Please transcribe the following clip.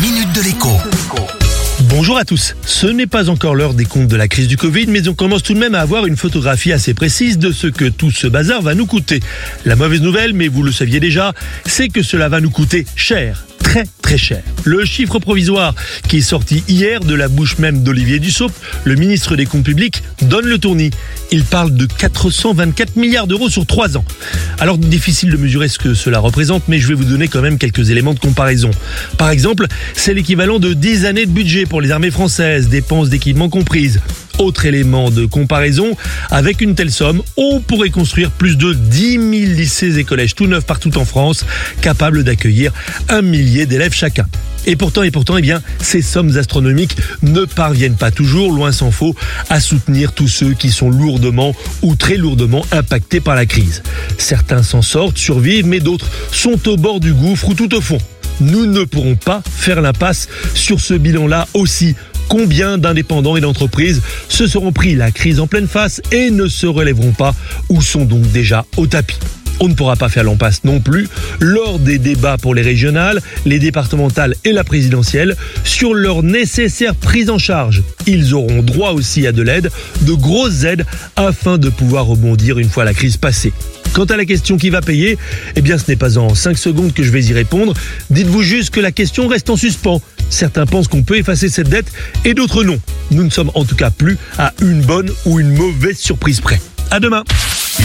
minute de l'écho. Bonjour à tous. Ce n'est pas encore l'heure des comptes de la crise du Covid, mais on commence tout de même à avoir une photographie assez précise de ce que tout ce bazar va nous coûter. La mauvaise nouvelle, mais vous le saviez déjà, c'est que cela va nous coûter cher très très cher. Le chiffre provisoire qui est sorti hier de la bouche même d'Olivier Dussopt, le ministre des Comptes publics, donne le tournis. Il parle de 424 milliards d'euros sur trois ans. Alors difficile de mesurer ce que cela représente, mais je vais vous donner quand même quelques éléments de comparaison. Par exemple, c'est l'équivalent de 10 années de budget pour les armées françaises, dépenses d'équipement comprises. Autre élément de comparaison, avec une telle somme, on pourrait construire plus de 10 000 lycées et collèges tout neufs partout en France, capables d'accueillir un millier d'élèves Et pourtant, et pourtant, eh bien, ces sommes astronomiques ne parviennent pas toujours, loin s'en faut, à soutenir tous ceux qui sont lourdement ou très lourdement impactés par la crise. Certains s'en sortent, survivent, mais d'autres sont au bord du gouffre ou tout au fond. Nous ne pourrons pas faire l'impasse sur ce bilan-là aussi Combien d'indépendants et d'entreprises se seront pris la crise en pleine face et ne se relèveront pas ou sont donc déjà au tapis? On ne pourra pas faire l'impasse non plus lors des débats pour les régionales, les départementales et la présidentielle sur leur nécessaire prise en charge. Ils auront droit aussi à de l'aide, de grosses aides, afin de pouvoir rebondir une fois la crise passée. Quant à la question qui va payer, eh bien ce n'est pas en 5 secondes que je vais y répondre. Dites-vous juste que la question reste en suspens. Certains pensent qu'on peut effacer cette dette et d'autres non. Nous ne sommes en tout cas plus à une bonne ou une mauvaise surprise près. À demain.